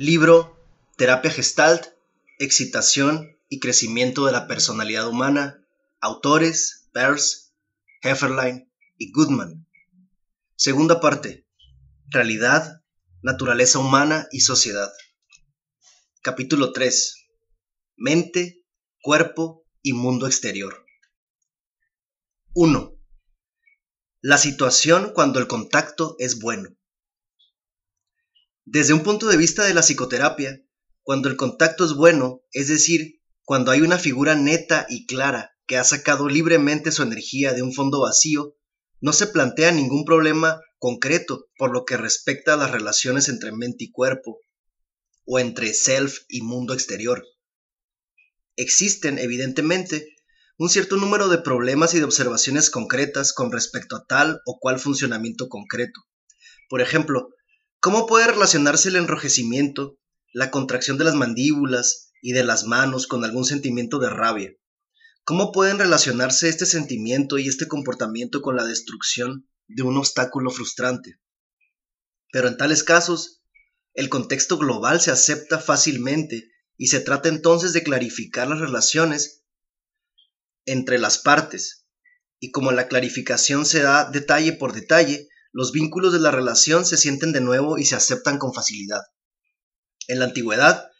Libro Terapia Gestalt, Excitación y Crecimiento de la Personalidad Humana. Autores Peirce, Hefferlein y Goodman. Segunda parte. Realidad, Naturaleza Humana y Sociedad. Capítulo 3. Mente, Cuerpo y Mundo Exterior. 1. La situación cuando el contacto es bueno. Desde un punto de vista de la psicoterapia, cuando el contacto es bueno, es decir, cuando hay una figura neta y clara que ha sacado libremente su energía de un fondo vacío, no se plantea ningún problema concreto por lo que respecta a las relaciones entre mente y cuerpo, o entre self y mundo exterior. Existen, evidentemente, un cierto número de problemas y de observaciones concretas con respecto a tal o cual funcionamiento concreto. Por ejemplo, ¿Cómo puede relacionarse el enrojecimiento, la contracción de las mandíbulas y de las manos con algún sentimiento de rabia? ¿Cómo pueden relacionarse este sentimiento y este comportamiento con la destrucción de un obstáculo frustrante? Pero en tales casos, el contexto global se acepta fácilmente y se trata entonces de clarificar las relaciones entre las partes. Y como la clarificación se da detalle por detalle, los vínculos de la relación se sienten de nuevo y se aceptan con facilidad. En la antigüedad,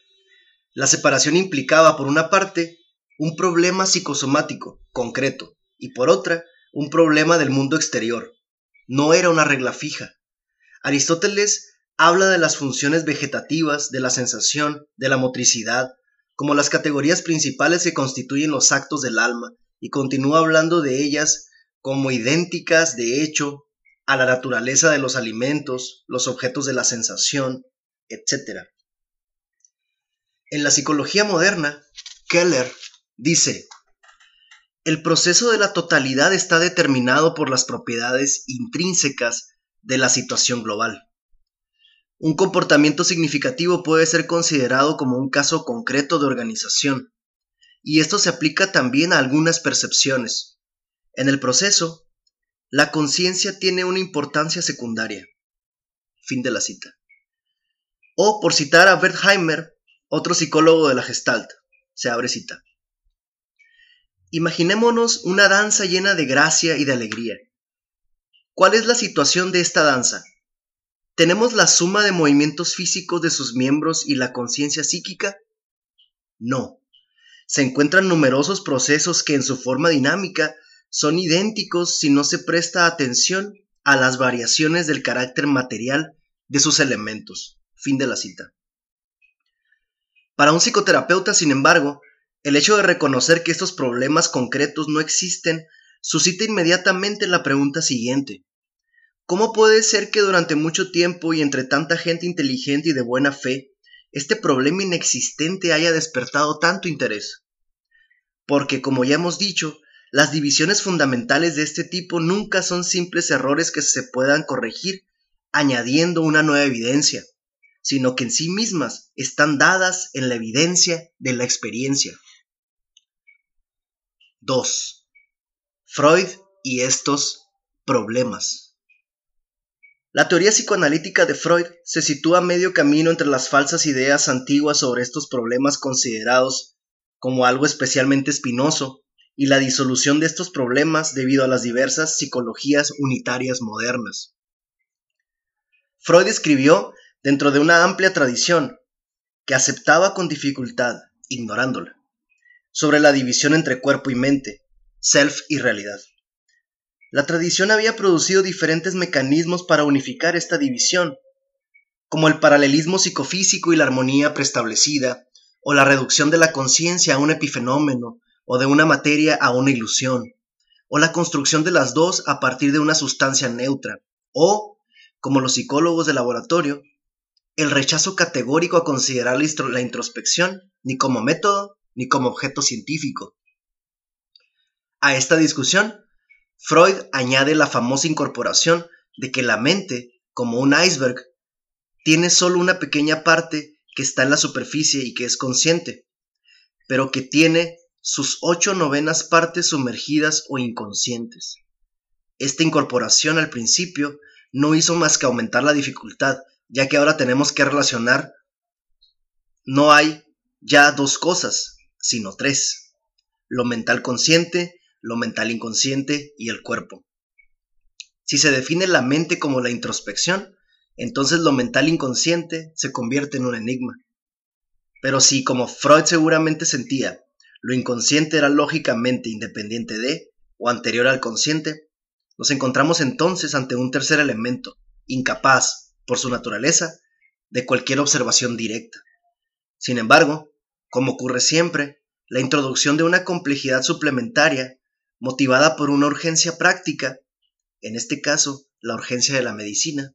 la separación implicaba, por una parte, un problema psicosomático, concreto, y por otra, un problema del mundo exterior. No era una regla fija. Aristóteles habla de las funciones vegetativas, de la sensación, de la motricidad, como las categorías principales que constituyen los actos del alma, y continúa hablando de ellas como idénticas de hecho a la naturaleza de los alimentos, los objetos de la sensación, etc. En la psicología moderna, Keller dice, el proceso de la totalidad está determinado por las propiedades intrínsecas de la situación global. Un comportamiento significativo puede ser considerado como un caso concreto de organización, y esto se aplica también a algunas percepciones. En el proceso, la conciencia tiene una importancia secundaria. Fin de la cita. O por citar a Wertheimer, otro psicólogo de la Gestalt, se abre cita. Imaginémonos una danza llena de gracia y de alegría. ¿Cuál es la situación de esta danza? ¿Tenemos la suma de movimientos físicos de sus miembros y la conciencia psíquica? No. Se encuentran numerosos procesos que en su forma dinámica son idénticos si no se presta atención a las variaciones del carácter material de sus elementos. Fin de la cita. Para un psicoterapeuta, sin embargo, el hecho de reconocer que estos problemas concretos no existen suscita inmediatamente la pregunta siguiente. ¿Cómo puede ser que durante mucho tiempo y entre tanta gente inteligente y de buena fe, este problema inexistente haya despertado tanto interés? Porque, como ya hemos dicho, las divisiones fundamentales de este tipo nunca son simples errores que se puedan corregir añadiendo una nueva evidencia, sino que en sí mismas están dadas en la evidencia de la experiencia. 2. Freud y estos problemas. La teoría psicoanalítica de Freud se sitúa a medio camino entre las falsas ideas antiguas sobre estos problemas considerados como algo especialmente espinoso y la disolución de estos problemas debido a las diversas psicologías unitarias modernas. Freud escribió dentro de una amplia tradición que aceptaba con dificultad, ignorándola, sobre la división entre cuerpo y mente, self y realidad. La tradición había producido diferentes mecanismos para unificar esta división, como el paralelismo psicofísico y la armonía preestablecida, o la reducción de la conciencia a un epifenómeno, o de una materia a una ilusión, o la construcción de las dos a partir de una sustancia neutra, o, como los psicólogos de laboratorio, el rechazo categórico a considerar la introspección ni como método ni como objeto científico. A esta discusión, Freud añade la famosa incorporación de que la mente, como un iceberg, tiene solo una pequeña parte que está en la superficie y que es consciente, pero que tiene sus ocho novenas partes sumergidas o inconscientes. Esta incorporación al principio no hizo más que aumentar la dificultad, ya que ahora tenemos que relacionar no hay ya dos cosas, sino tres. Lo mental consciente, lo mental inconsciente y el cuerpo. Si se define la mente como la introspección, entonces lo mental inconsciente se convierte en un enigma. Pero si, como Freud seguramente sentía, lo inconsciente era lógicamente independiente de o anterior al consciente, nos encontramos entonces ante un tercer elemento, incapaz, por su naturaleza, de cualquier observación directa. Sin embargo, como ocurre siempre, la introducción de una complejidad suplementaria, motivada por una urgencia práctica, en este caso la urgencia de la medicina,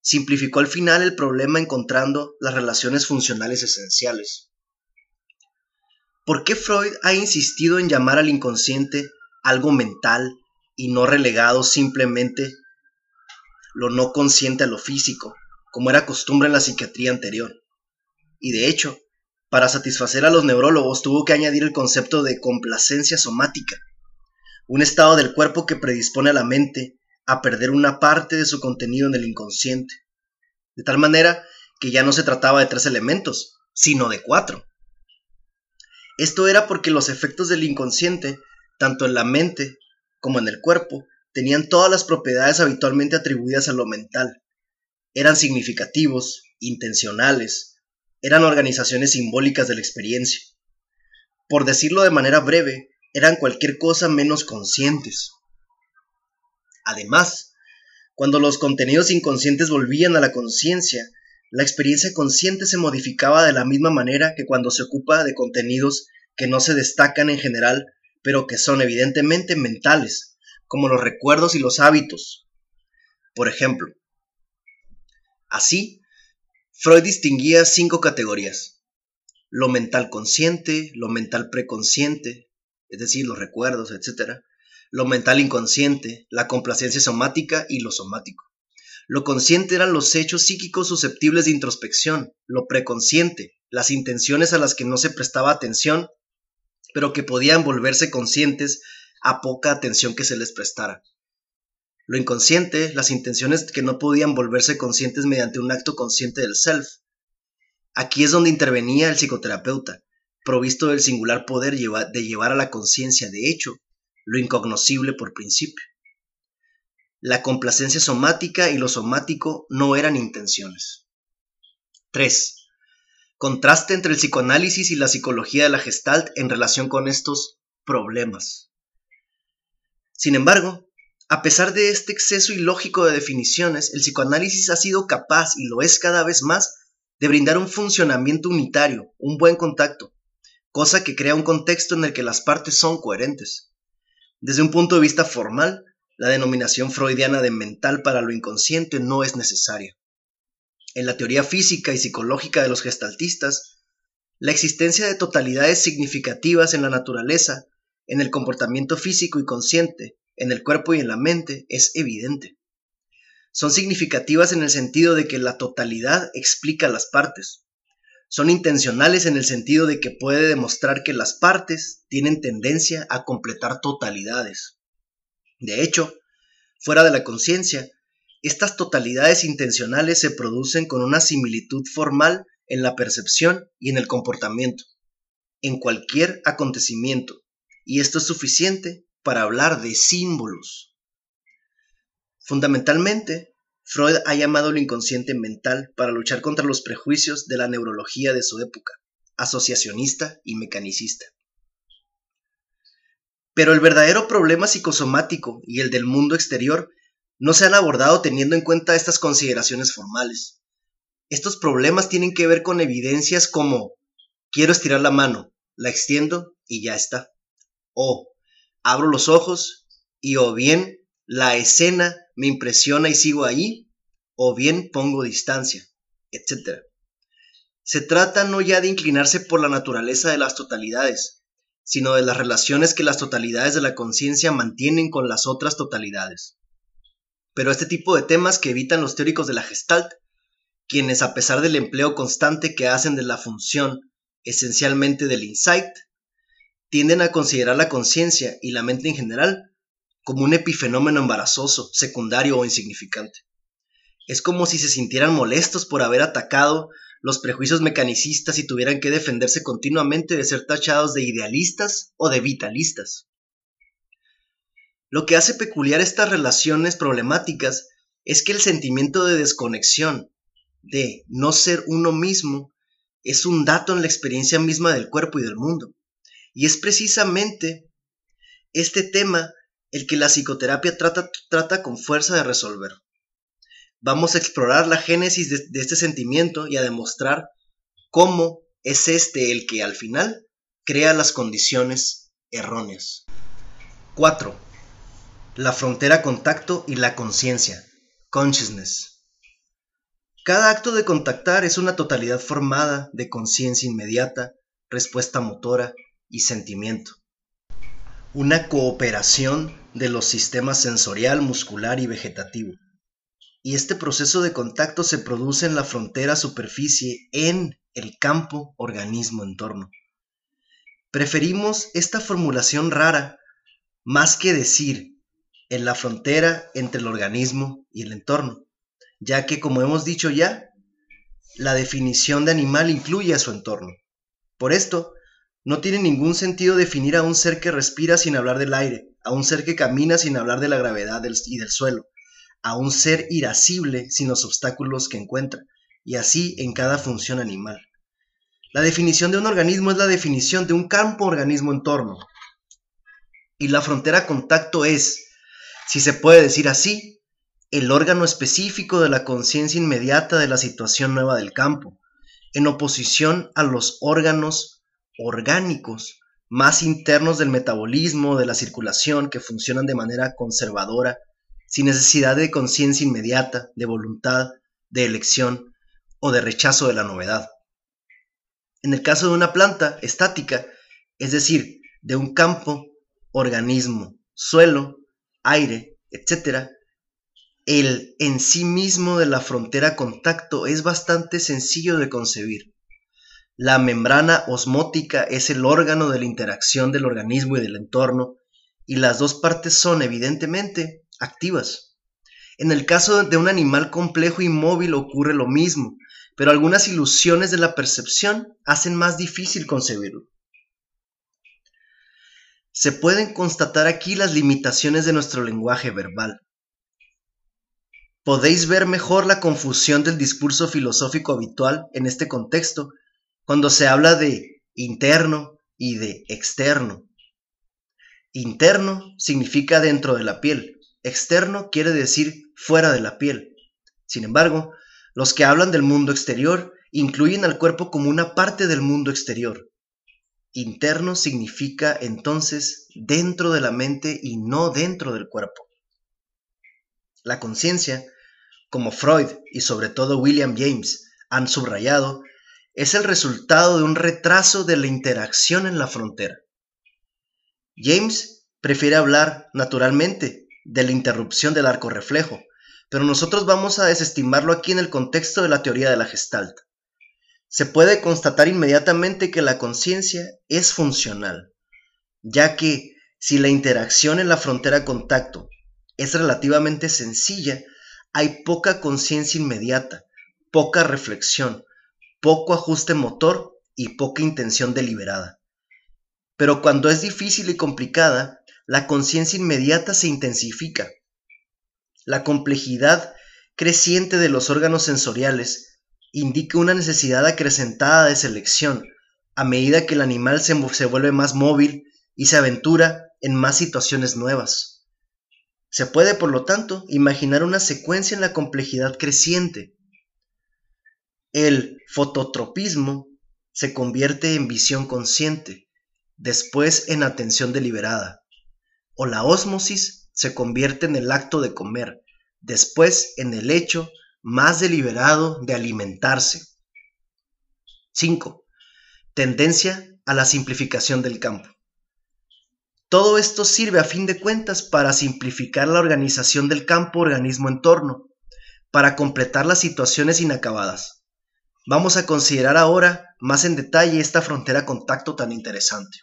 simplificó al final el problema encontrando las relaciones funcionales esenciales. ¿Por qué Freud ha insistido en llamar al inconsciente algo mental y no relegado simplemente lo no consciente a lo físico, como era costumbre en la psiquiatría anterior? Y de hecho, para satisfacer a los neurólogos tuvo que añadir el concepto de complacencia somática, un estado del cuerpo que predispone a la mente a perder una parte de su contenido en el inconsciente, de tal manera que ya no se trataba de tres elementos, sino de cuatro. Esto era porque los efectos del inconsciente, tanto en la mente como en el cuerpo, tenían todas las propiedades habitualmente atribuidas a lo mental. Eran significativos, intencionales, eran organizaciones simbólicas de la experiencia. Por decirlo de manera breve, eran cualquier cosa menos conscientes. Además, cuando los contenidos inconscientes volvían a la conciencia, la experiencia consciente se modificaba de la misma manera que cuando se ocupa de contenidos que no se destacan en general, pero que son evidentemente mentales, como los recuerdos y los hábitos. Por ejemplo, así, Freud distinguía cinco categorías. Lo mental consciente, lo mental preconsciente, es decir, los recuerdos, etc lo mental inconsciente, la complacencia somática y lo somático. Lo consciente eran los hechos psíquicos susceptibles de introspección, lo preconsciente, las intenciones a las que no se prestaba atención, pero que podían volverse conscientes a poca atención que se les prestara. Lo inconsciente, las intenciones que no podían volverse conscientes mediante un acto consciente del self. Aquí es donde intervenía el psicoterapeuta, provisto del singular poder de llevar a la conciencia de hecho lo incognoscible por principio. La complacencia somática y lo somático no eran intenciones. 3. Contraste entre el psicoanálisis y la psicología de la gestalt en relación con estos problemas. Sin embargo, a pesar de este exceso ilógico de definiciones, el psicoanálisis ha sido capaz, y lo es cada vez más, de brindar un funcionamiento unitario, un buen contacto, cosa que crea un contexto en el que las partes son coherentes. Desde un punto de vista formal, la denominación freudiana de mental para lo inconsciente no es necesaria. En la teoría física y psicológica de los gestaltistas, la existencia de totalidades significativas en la naturaleza, en el comportamiento físico y consciente, en el cuerpo y en la mente, es evidente. Son significativas en el sentido de que la totalidad explica las partes, son intencionales en el sentido de que puede demostrar que las partes tienen tendencia a completar totalidades. De hecho, fuera de la conciencia, estas totalidades intencionales se producen con una similitud formal en la percepción y en el comportamiento, en cualquier acontecimiento, y esto es suficiente para hablar de símbolos. Fundamentalmente, Freud ha llamado lo inconsciente mental para luchar contra los prejuicios de la neurología de su época, asociacionista y mecanicista. Pero el verdadero problema psicosomático y el del mundo exterior no se han abordado teniendo en cuenta estas consideraciones formales. Estos problemas tienen que ver con evidencias como quiero estirar la mano, la extiendo y ya está. O abro los ojos y o bien la escena me impresiona y sigo ahí, o bien pongo distancia, etc. Se trata no ya de inclinarse por la naturaleza de las totalidades, sino de las relaciones que las totalidades de la conciencia mantienen con las otras totalidades. Pero este tipo de temas que evitan los teóricos de la Gestalt, quienes a pesar del empleo constante que hacen de la función esencialmente del insight, tienden a considerar la conciencia y la mente en general como un epifenómeno embarazoso, secundario o insignificante. Es como si se sintieran molestos por haber atacado los prejuicios mecanicistas y tuvieran que defenderse continuamente de ser tachados de idealistas o de vitalistas. Lo que hace peculiar estas relaciones problemáticas es que el sentimiento de desconexión, de no ser uno mismo, es un dato en la experiencia misma del cuerpo y del mundo. Y es precisamente este tema el que la psicoterapia trata, trata con fuerza de resolver. Vamos a explorar la génesis de, este sentimiento y a demostrar cómo es este el que al final crea las condiciones erróneas. 4. La frontera contacto y la conciencia. Consciousness. Cada acto de contactar es una totalidad formada de conciencia inmediata, respuesta motora y sentimiento. Una cooperación de los sistemas sensorial, muscular y vegetativo. Y este proceso de contacto se produce en la frontera superficie en el campo organismo-entorno. Preferimos esta formulación rara más que decir en la frontera entre el organismo y el entorno, ya que, como hemos dicho ya, la definición de animal incluye a su entorno. Por esto, no tiene ningún sentido definir a un ser que respira sin hablar del aire, a un ser que camina sin hablar de la gravedad y del suelo, a un ser irascible sin los obstáculos que encuentra, y así en cada función animal. La definición de un organismo es la definición de un campo organismo entorno. Y la frontera contacto es, si se puede decir así, el órgano específico de la conciencia inmediata de la situación nueva del campo, en oposición a los órganos orgánicos más internos del metabolismo, de la circulación, que funcionan de manera conservadora, sin necesidad de conciencia inmediata, de voluntad, de elección o de rechazo de la novedad. En el caso de una planta estática, es decir, de un campo, organismo, suelo, aire, etc., el en sí mismo de la frontera contacto es bastante sencillo de concebir. La membrana osmótica es el órgano de la interacción del organismo y del entorno, y las dos partes son evidentemente activas. En el caso de un animal complejo y móvil ocurre lo mismo, pero algunas ilusiones de la percepción hacen más difícil concebirlo. Se pueden constatar aquí las limitaciones de nuestro lenguaje verbal. Podéis ver mejor la confusión del discurso filosófico habitual en este contexto cuando se habla de interno y de externo. Interno significa dentro de la piel, externo quiere decir fuera de la piel. Sin embargo, los que hablan del mundo exterior incluyen al cuerpo como una parte del mundo exterior, Interno significa entonces dentro de la mente y no dentro del cuerpo. La conciencia, como Freud y sobre todo William James han subrayado, es el resultado de un retraso de la interacción en la frontera. James prefiere hablar, naturalmente, de la interrupción del arco reflejo, pero nosotros vamos a desestimarlo aquí en el contexto de la teoría de la Gestalt se puede constatar inmediatamente que la conciencia es funcional, ya que si la interacción en la frontera contacto es relativamente sencilla, hay poca conciencia inmediata, poca reflexión, poco ajuste motor y poca intención deliberada. Pero cuando es difícil y complicada, la conciencia inmediata se intensifica. La complejidad creciente de los órganos sensoriales indica una necesidad acrecentada de selección, a medida que el animal se, se vuelve más móvil y se aventura en más situaciones nuevas. Se puede, por lo tanto, imaginar una secuencia en la complejidad creciente. El fototropismo se convierte en visión consciente, después en atención deliberada, o la ósmosis se convierte en el acto de comer, después en el hecho más deliberado de alimentarse. 5. Tendencia a la simplificación del campo. Todo esto sirve a fin de cuentas para simplificar la organización del campo organismo-entorno, para completar las situaciones inacabadas. Vamos a considerar ahora más en detalle esta frontera contacto tan interesante.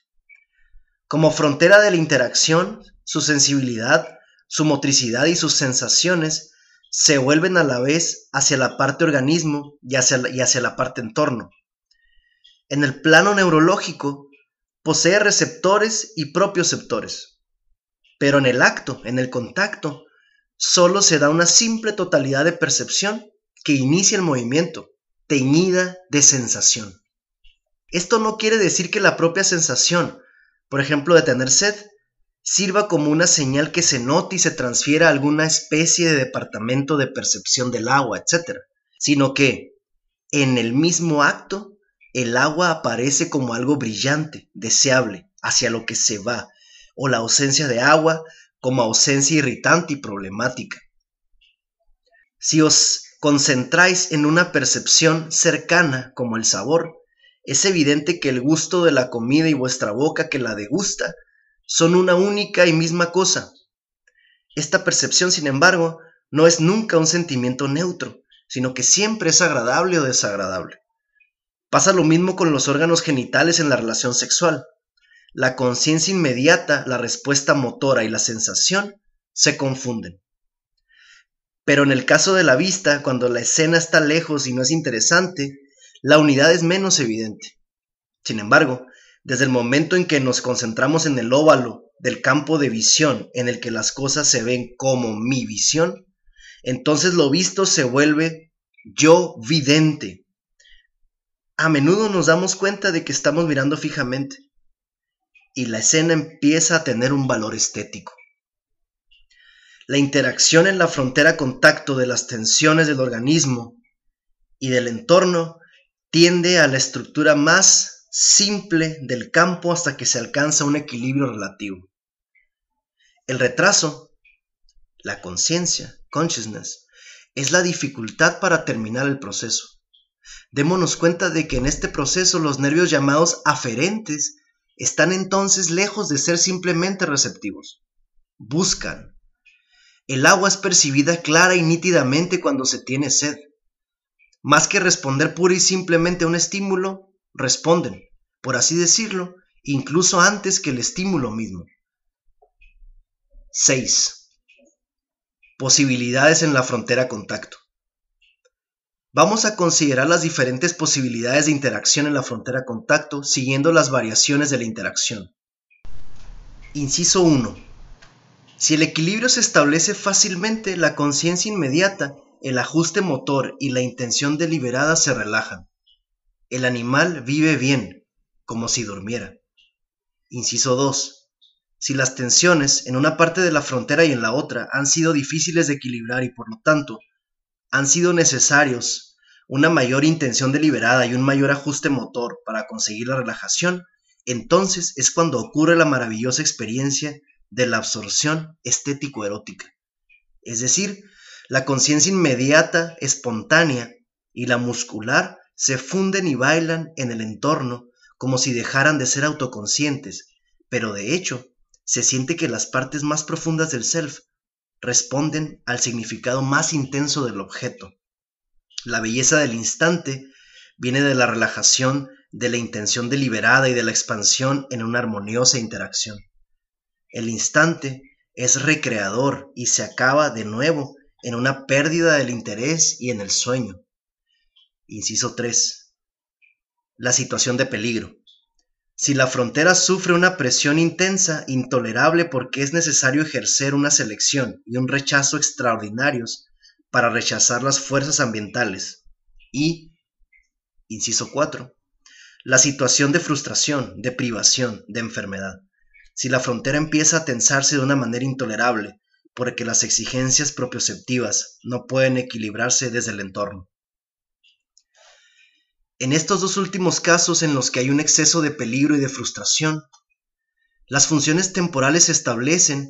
Como frontera de la interacción, su sensibilidad, su motricidad y sus sensaciones se vuelven a la vez hacia la parte organismo y hacia la, y hacia la parte entorno. En el plano neurológico, posee receptores y propioceptores. Pero en el acto, en el contacto, solo se da una simple totalidad de percepción que inicia el movimiento, teñida de sensación. Esto no quiere decir que la propia sensación, por ejemplo, de tener sed, sirva como una señal que se note y se transfiera a alguna especie de departamento de percepción del agua, etc., sino que, en el mismo acto, el agua aparece como algo brillante, deseable, hacia lo que se va, o la ausencia de agua como ausencia irritante y problemática. Si os concentráis en una percepción cercana como el sabor, es evidente que el gusto de la comida y vuestra boca que la degusta son una única y misma cosa. Esta percepción, sin embargo, no es nunca un sentimiento neutro, sino que siempre es agradable o desagradable. Pasa lo mismo con los órganos genitales en la relación sexual. La conciencia inmediata, la respuesta motora y la sensación se confunden. Pero en el caso de la vista, cuando la escena está lejos y no es interesante, la unidad es menos evidente. Sin embargo, desde el momento en que nos concentramos en el óvalo del campo de visión en el que las cosas se ven como mi visión, entonces lo visto se vuelve yo vidente. A menudo nos damos cuenta de que estamos mirando fijamente y la escena empieza a tener un valor estético. La interacción en la frontera contacto de las tensiones del organismo y del entorno tiende a la estructura más simple del campo hasta que se alcanza un equilibrio relativo. El retraso, la conciencia, consciousness, es la dificultad para terminar el proceso. Démonos cuenta de que en este proceso los nervios llamados aferentes están entonces lejos de ser simplemente receptivos. Buscan. El agua es percibida clara y nítidamente cuando se tiene sed. Más que responder pura y simplemente a un estímulo, responden, por así decirlo, incluso antes que el estímulo mismo. 6. Posibilidades en la frontera contacto. Vamos a considerar las diferentes posibilidades de interacción en la frontera contacto siguiendo las variaciones de la interacción. Inciso 1. Si el equilibrio se establece fácilmente, la conciencia inmediata, el ajuste motor y la intención deliberada se relajan. El animal vive bien, como si durmiera. Inciso 2. Si las tensiones en una parte de la frontera y en la otra han sido difíciles de equilibrar y por lo tanto han sido necesarios una mayor intención deliberada y un mayor ajuste motor para conseguir la relajación, entonces es cuando ocurre la maravillosa experiencia de la absorción estético-erótica. Es decir, la conciencia inmediata, espontánea y la muscular se funden y bailan en el entorno como si dejaran de ser autoconscientes, pero de hecho se siente que las partes más profundas del self responden al significado más intenso del objeto. La belleza del instante viene de la relajación, de la intención deliberada y de la expansión en una armoniosa interacción. El instante es recreador y se acaba de nuevo en una pérdida del interés y en el sueño. Inciso 3. La situación de peligro. Si la frontera sufre una presión intensa, intolerable porque es necesario ejercer una selección y un rechazo extraordinarios para rechazar las fuerzas ambientales. Y, inciso 4, la situación de frustración, de privación, de enfermedad. Si la frontera empieza a tensarse de una manera intolerable, porque las exigencias propioceptivas no pueden equilibrarse desde el entorno. En estos dos últimos casos en los que hay un exceso de peligro y de frustración, las funciones temporales se establecen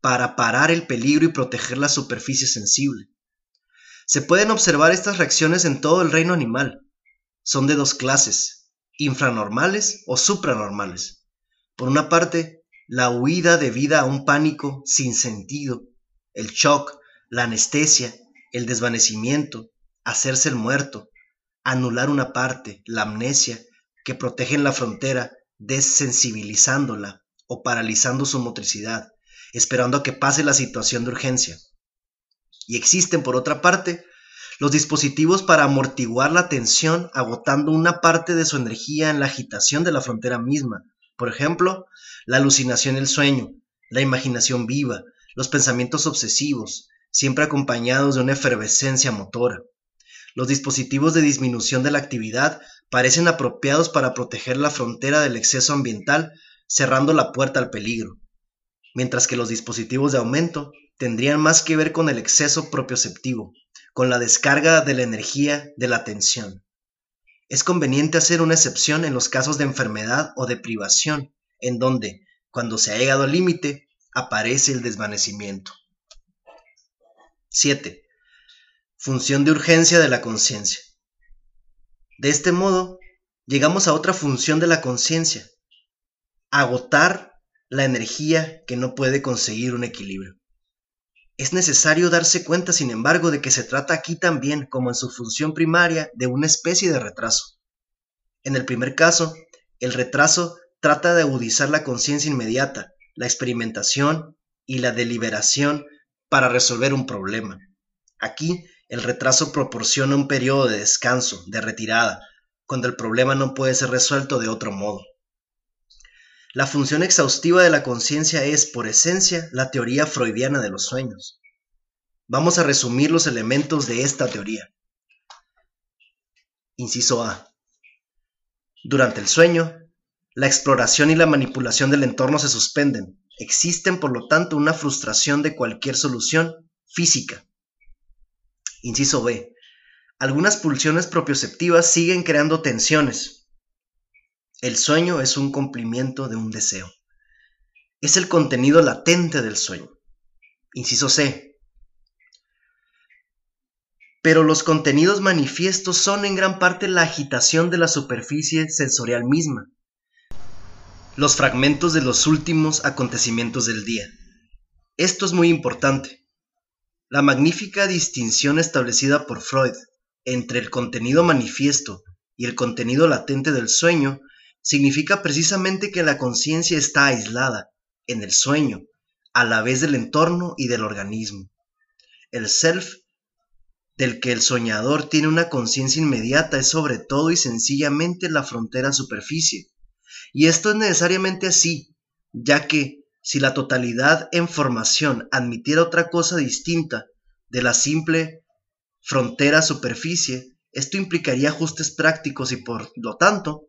para parar el peligro y proteger la superficie sensible. Se pueden observar estas reacciones en todo el reino animal. Son de dos clases, infranormales o supranormales. Por una parte, la huida debida a un pánico sin sentido, el shock, la anestesia, el desvanecimiento, hacerse el muerto, anular una parte, la amnesia, que protegen la frontera, desensibilizándola o paralizando su motricidad, esperando a que pase la situación de urgencia. Y existen, por otra parte, los dispositivos para amortiguar la tensión agotando una parte de su energía en la agitación de la frontera misma. Por ejemplo, la alucinación y el sueño, la imaginación viva, los pensamientos obsesivos, siempre acompañados de una efervescencia motora. Los dispositivos de disminución de la actividad parecen apropiados para proteger la frontera del exceso ambiental, cerrando la puerta al peligro, mientras que los dispositivos de aumento tendrían más que ver con el exceso propioceptivo, con la descarga de la energía de la tensión. Es conveniente hacer una excepción en los casos de enfermedad o de privación, en donde, cuando se ha llegado al límite, aparece el desvanecimiento. 7. Función de urgencia de la conciencia. De este modo, llegamos a otra función de la conciencia, agotar la energía que no puede conseguir un equilibrio. Es necesario darse cuenta, sin embargo, de que se trata aquí también, como en su función primaria, de una especie de retraso. En el primer caso, el retraso trata de agudizar la conciencia inmediata, la experimentación y la deliberación para resolver un problema. Aquí, el retraso proporciona un periodo de descanso, de retirada, cuando el problema no puede ser resuelto de otro modo. La función exhaustiva de la conciencia es, por esencia, la teoría freudiana de los sueños. Vamos a resumir los elementos de esta teoría. Inciso A. Durante el sueño, la exploración y la manipulación del entorno se suspenden. Existen, por lo tanto, una frustración de cualquier solución física. Inciso B. Algunas pulsiones propioceptivas siguen creando tensiones, el sueño es un cumplimiento de un deseo. Es el contenido latente del sueño. Inciso C. Pero los contenidos manifiestos son en gran parte la agitación de la superficie sensorial misma, los fragmentos de los últimos acontecimientos del día. Esto es muy importante. La magnífica distinción establecida por Freud entre el contenido manifiesto y el contenido latente del sueño significa precisamente que la conciencia está aislada, en el sueño, a la vez del entorno y del organismo. El self del que el soñador tiene una conciencia inmediata es sobre todo y sencillamente la frontera superficie. Y esto es necesariamente así, ya que si la totalidad en formación admitiera otra cosa distinta de la simple frontera superficie, esto implicaría ajustes prácticos y por lo tanto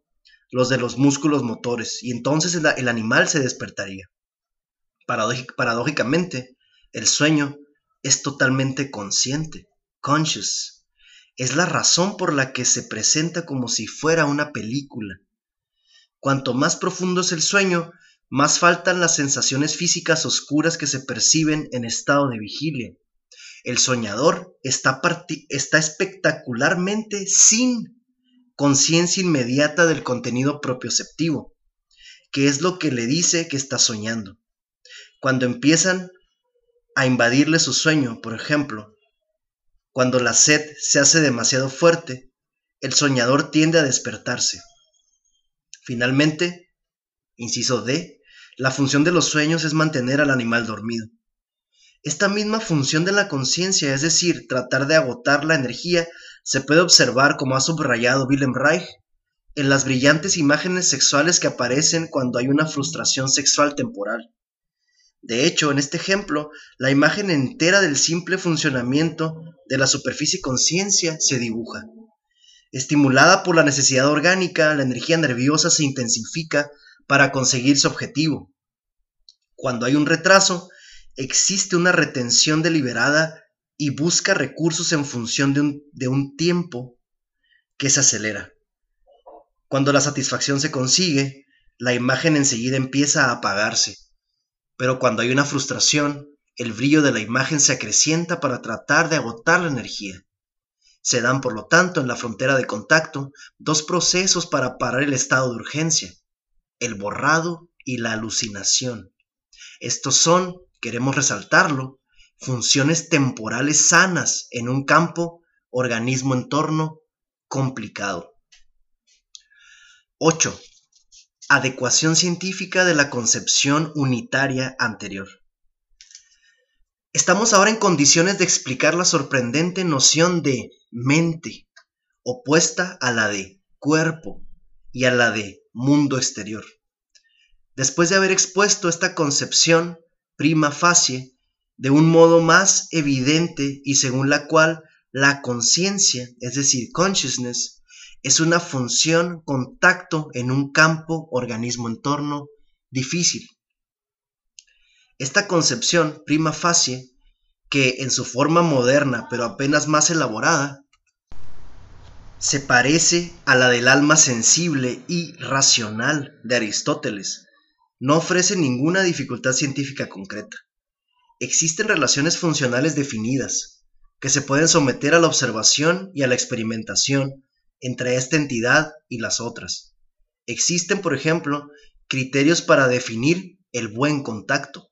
los de los músculos motores, y entonces el, animal se despertaría. paradójicamente, el sueño es totalmente consciente, conscious. Es la razón por la que se presenta como si fuera una película. Cuanto más profundo es el sueño, más faltan las sensaciones físicas oscuras que se perciben en estado de vigilia. El soñador está, está espectacularmente sin conciencia inmediata del contenido propioceptivo, que es lo que le dice que está soñando. Cuando empiezan a invadirle su sueño, por ejemplo, cuando la sed se hace demasiado fuerte, el soñador tiende a despertarse. Finalmente, inciso D, la función de los sueños es mantener al animal dormido. Esta misma función de la conciencia, es decir, tratar de agotar la energía se puede observar, como ha subrayado Willem Reich, en las brillantes imágenes sexuales que aparecen cuando hay una frustración sexual temporal. De hecho, en este ejemplo, la imagen entera del simple funcionamiento de la superficie conciencia se dibuja. Estimulada por la necesidad orgánica, la energía nerviosa se intensifica para conseguir su objetivo. Cuando hay un retraso, existe una retención deliberada y busca recursos en función de un, de un tiempo que se acelera. Cuando la satisfacción se consigue, la imagen enseguida empieza a apagarse. Pero cuando hay una frustración, el brillo de la imagen se acrecienta para tratar de agotar la energía. Se dan, por lo tanto, en la frontera de contacto dos procesos para parar el estado de urgencia, el borrado y la alucinación. Estos son, queremos resaltarlo, funciones temporales sanas en un campo organismo-entorno complicado. 8. Adecuación científica de la concepción unitaria anterior. Estamos ahora en condiciones de explicar la sorprendente noción de mente, opuesta a la de cuerpo y a la de mundo exterior. Después de haber expuesto esta concepción prima facie de un modo más evidente y según la cual la conciencia, es decir, consciousness, es una función contacto en un campo organismo-entorno difícil. Esta concepción prima facie, que en su forma moderna pero apenas más elaborada, se parece a la del alma sensible y racional de Aristóteles, no ofrece ninguna dificultad científica concreta. Existen relaciones funcionales definidas, que se pueden someter a la observación y a la experimentación entre esta entidad y las otras. Existen, por ejemplo, criterios para definir el buen contacto,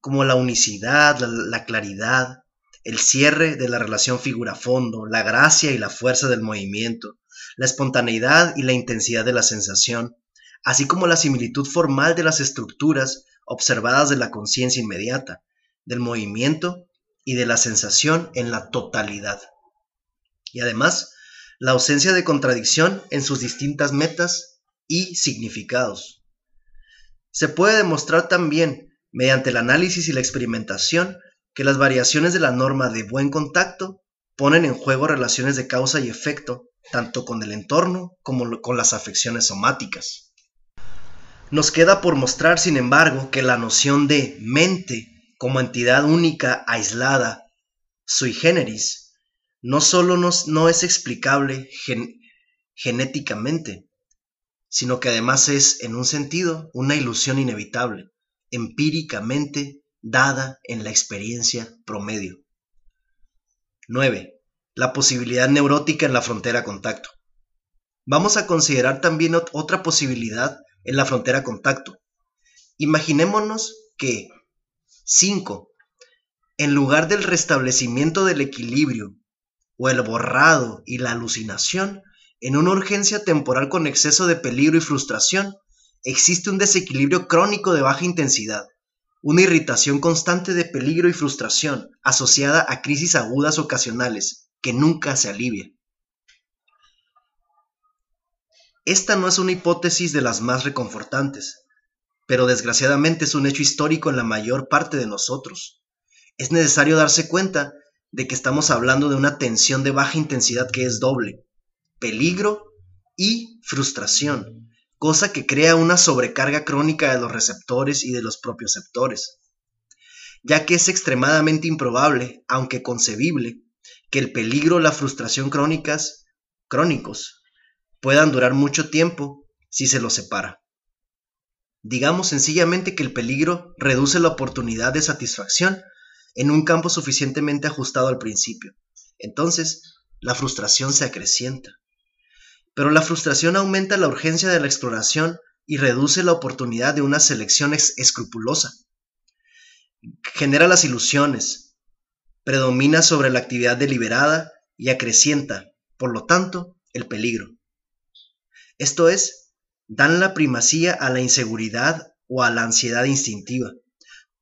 como la unicidad, la, claridad, el cierre de la relación figura-fondo, la gracia y la fuerza del movimiento, la espontaneidad y la intensidad de la sensación, así como la similitud formal de las estructuras observadas de la conciencia inmediata, del movimiento y de la sensación en la totalidad. Y además, la ausencia de contradicción en sus distintas metas y significados. Se puede demostrar también mediante el análisis y la experimentación que las variaciones de la norma de buen contacto ponen en juego relaciones de causa y efecto tanto con el entorno como con las afecciones somáticas. Nos queda por mostrar, sin embargo, que la noción de mente como entidad única, aislada, sui generis, no solo no es explicable genéticamente, sino que además es, en un sentido, una ilusión inevitable empíricamente dada en la experiencia promedio. 9. La posibilidad neurótica en la frontera contacto. Vamos a considerar también otra posibilidad en la frontera contacto. Imaginémonos que 5. En lugar del restablecimiento del equilibrio o el borrado y la alucinación, en una urgencia temporal con exceso de peligro y frustración, existe un desequilibrio crónico de baja intensidad, una irritación constante de peligro y frustración asociada a crisis agudas ocasionales que nunca se alivia. Esta no es una hipótesis de las más reconfortantes, pero desgraciadamente es un hecho histórico en la mayor parte de nosotros. Es necesario darse cuenta de que estamos hablando de una tensión de baja intensidad que es doble, peligro y frustración, cosa que crea una sobrecarga crónica de los receptores y de los propioceptores, ya que es extremadamente improbable, aunque concebible, que el peligro o la frustración crónicas, crónicos puedan durar mucho tiempo si se los separa. Digamos sencillamente que el peligro reduce la oportunidad de satisfacción en un campo suficientemente ajustado al principio. Entonces, la frustración se acrecienta. Pero la frustración aumenta la urgencia de la exploración y reduce la oportunidad de una selección escrupulosa. Genera las ilusiones, predomina sobre la actividad deliberada y acrecienta, por lo tanto, el peligro. Esto es, dan la primacía a la inseguridad o a la ansiedad instintiva.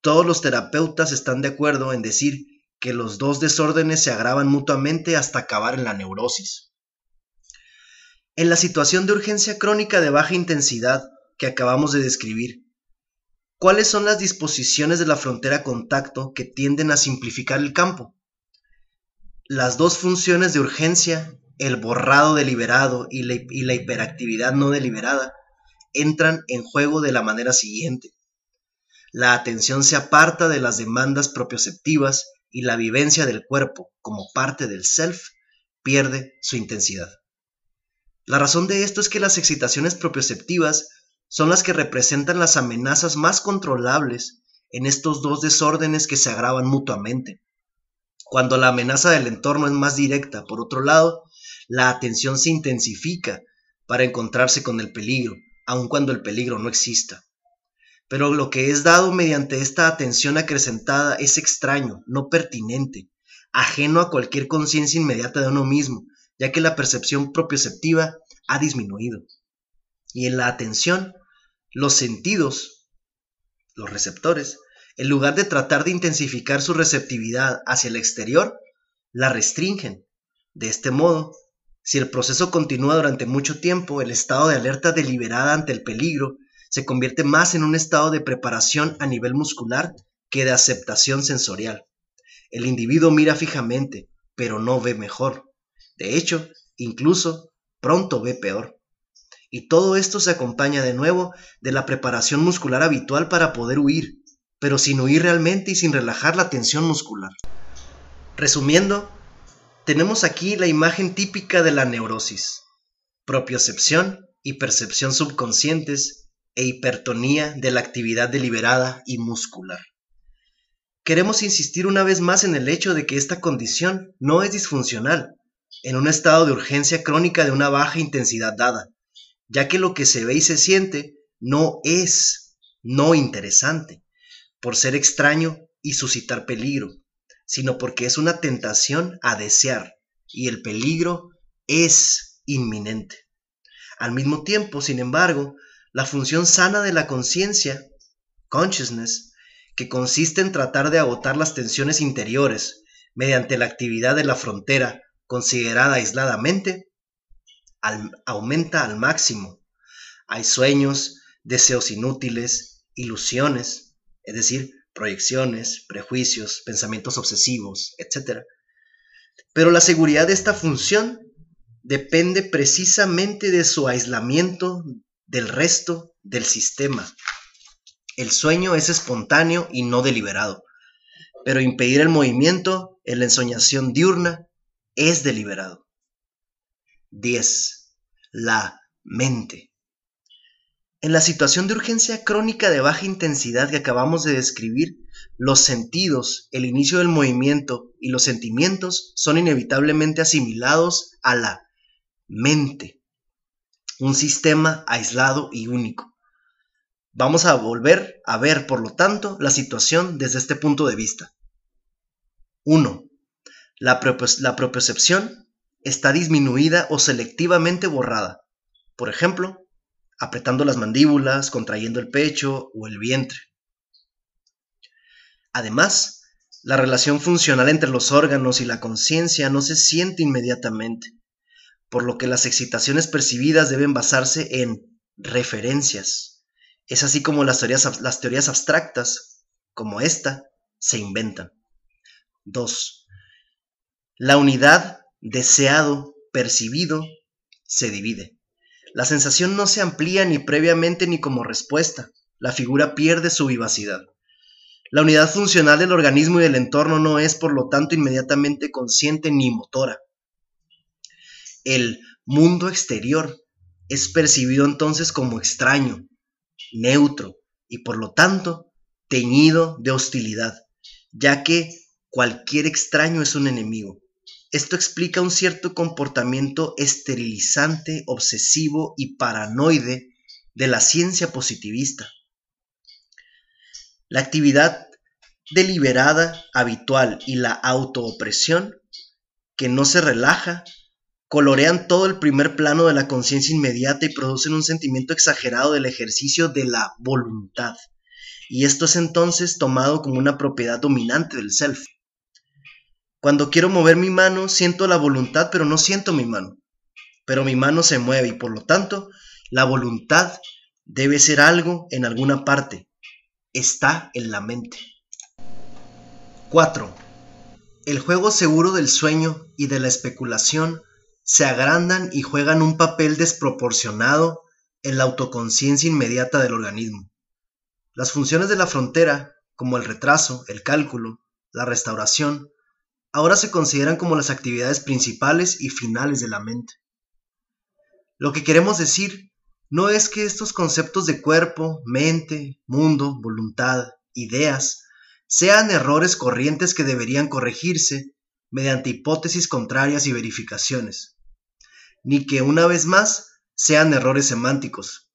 Todos los terapeutas están de acuerdo en decir que los dos desórdenes se agravan mutuamente hasta acabar en la neurosis. En la situación de urgencia crónica de baja intensidad que acabamos de describir, ¿cuáles son las disposiciones de la frontera contacto que tienden a simplificar el campo? Las dos funciones de urgencia, el borrado deliberado y la, hiperactividad no deliberada, entran en juego de la manera siguiente. La atención se aparta de las demandas propioceptivas y la vivencia del cuerpo como parte del self pierde su intensidad. La razón de esto es que las excitaciones propioceptivas son las que representan las amenazas más controlables en estos dos desórdenes que se agravan mutuamente. Cuando la amenaza del entorno es más directa, por otro lado, la atención se intensifica para encontrarse con el peligro, aun cuando el peligro no exista. Pero lo que es dado mediante esta atención acrecentada es extraño, no pertinente, ajeno a cualquier conciencia inmediata de uno mismo, ya que la percepción propioceptiva ha disminuido. Y en la atención, los sentidos, los receptores, en lugar de tratar de intensificar su receptividad hacia el exterior, la restringen. De este modo, si el proceso continúa durante mucho tiempo, el estado de alerta deliberada ante el peligro se convierte más en un estado de preparación a nivel muscular que de aceptación sensorial. El individuo mira fijamente, pero no ve mejor. De hecho, incluso pronto ve peor. Y todo esto se acompaña de nuevo de la preparación muscular habitual para poder huir, pero sin huir realmente y sin relajar la tensión muscular. Resumiendo, tenemos aquí la imagen típica de la neurosis, propiocepción y percepción subconscientes e hipertonía de la actividad deliberada y muscular. Queremos insistir una vez más en el hecho de que esta condición no es disfuncional, en un estado de urgencia crónica de una baja intensidad dada, ya que lo que se ve y se siente no es no interesante, por ser extraño y suscitar peligro, sino porque es una tentación a desear, y el peligro es inminente. Al mismo tiempo, sin embargo, la función sana de la conciencia, consciousness, que consiste en tratar de agotar las tensiones interiores mediante la actividad de la frontera considerada aisladamente, aumenta al máximo. Hay sueños, deseos inútiles, ilusiones, es decir, proyecciones, prejuicios, pensamientos obsesivos, etc. Pero la seguridad de esta función depende precisamente de su aislamiento del resto del sistema. El sueño es espontáneo y no deliberado, pero impedir el movimiento en la ensoñación diurna es deliberado. 10. La mente. En la situación de urgencia crónica de baja intensidad que acabamos de describir, los sentidos, el inicio del movimiento y los sentimientos son inevitablemente asimilados a la mente, un sistema aislado y único. Vamos a volver a ver, por lo tanto, la situación desde este punto de vista. 1. La, la propiocepción está disminuida o selectivamente borrada. Por ejemplo, apretando las mandíbulas, contrayendo el pecho o el vientre. Además, la relación funcional entre los órganos y la conciencia no se siente inmediatamente, por lo que las excitaciones percibidas deben basarse en referencias. Es así como las teorías, las teorías abstractas, como esta, se inventan. 2. La unidad deseado, percibido, se divide. La sensación no se amplía ni previamente ni como respuesta. La figura pierde su vivacidad. La unidad funcional del organismo y del entorno no es, por lo tanto, inmediatamente consciente ni motora. El mundo exterior es percibido entonces como extraño, neutro y, por lo tanto, teñido de hostilidad, ya que cualquier extraño es un enemigo. Esto explica un cierto comportamiento esterilizante, obsesivo y paranoide de la ciencia positivista. La actividad deliberada, habitual y la autoopresión, que no se relaja, colorean todo el primer plano de la conciencia inmediata y producen un sentimiento exagerado del ejercicio de la voluntad. Y esto es entonces tomado como una propiedad dominante del self. Cuando quiero mover mi mano, siento la voluntad, pero no siento mi mano. Pero mi mano se mueve y por lo tanto, la voluntad debe ser algo en alguna parte. Está en la mente. 4. El juego seguro del sueño y de la especulación se agrandan y juegan un papel desproporcionado en la autoconciencia inmediata del organismo. Las funciones de la frontera, como el retraso, el cálculo, la restauración, ahora se consideran como las actividades principales y finales de la mente. Lo que queremos decir no es que estos conceptos de cuerpo, mente, mundo, voluntad, ideas, sean errores corrientes que deberían corregirse mediante hipótesis contrarias y verificaciones, ni que una vez más sean errores semánticos,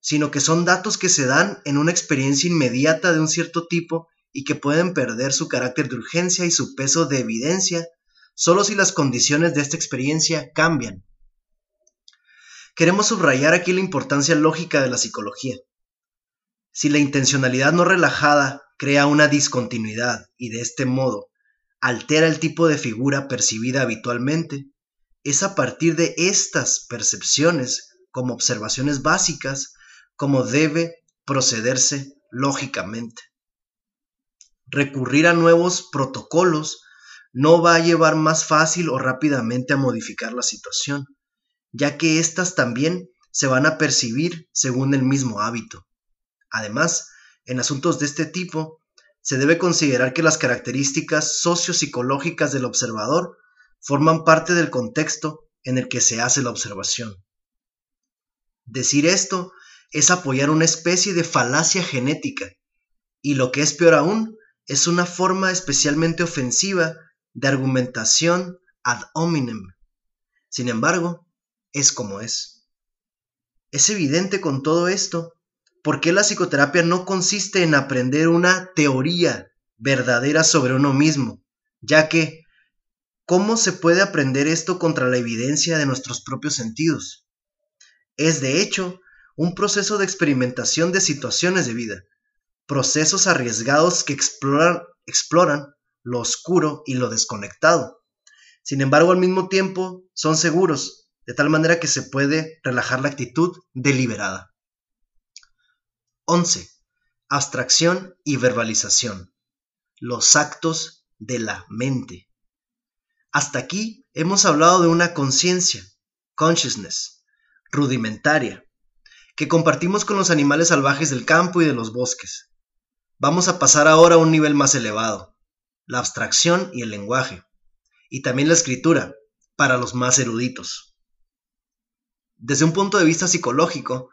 sino que son datos que se dan en una experiencia inmediata de un cierto tipo y que pueden perder su carácter de urgencia y su peso de evidencia solo si las condiciones de esta experiencia cambian. Queremos subrayar aquí la importancia lógica de la psicología. Si la intencionalidad no relajada crea una discontinuidad y de este modo altera el tipo de figura percibida habitualmente, es a partir de estas percepciones como observaciones básicas como debe procederse lógicamente. Recurrir a nuevos protocolos no va a llevar más fácil o rápidamente a modificar la situación, ya que éstas también se van a percibir según el mismo hábito. Además, en asuntos de este tipo, se debe considerar que las características sociopsicológicas del observador forman parte del contexto en el que se hace la observación. Decir esto es apoyar una especie de falacia genética, y lo que es peor aún, es una forma especialmente ofensiva de argumentación ad hominem. Sin embargo, es como es. Es evidente con todo esto por qué la psicoterapia no consiste en aprender una teoría verdadera sobre uno mismo, ya que ¿cómo se puede aprender esto contra la evidencia de nuestros propios sentidos? Es de hecho un proceso de experimentación de situaciones de vida, procesos arriesgados que exploran, lo oscuro y lo desconectado. Sin embargo, al mismo tiempo son seguros, de tal manera que se puede relajar la actitud deliberada. 11. Abstracción y verbalización. Los actos de la mente. Hasta aquí hemos hablado de una conciencia, consciousness, rudimentaria, que compartimos con los animales salvajes del campo y de los bosques. Vamos a pasar ahora a un nivel más elevado, la abstracción y el lenguaje, y también la escritura, para los más eruditos. Desde un punto de vista psicológico,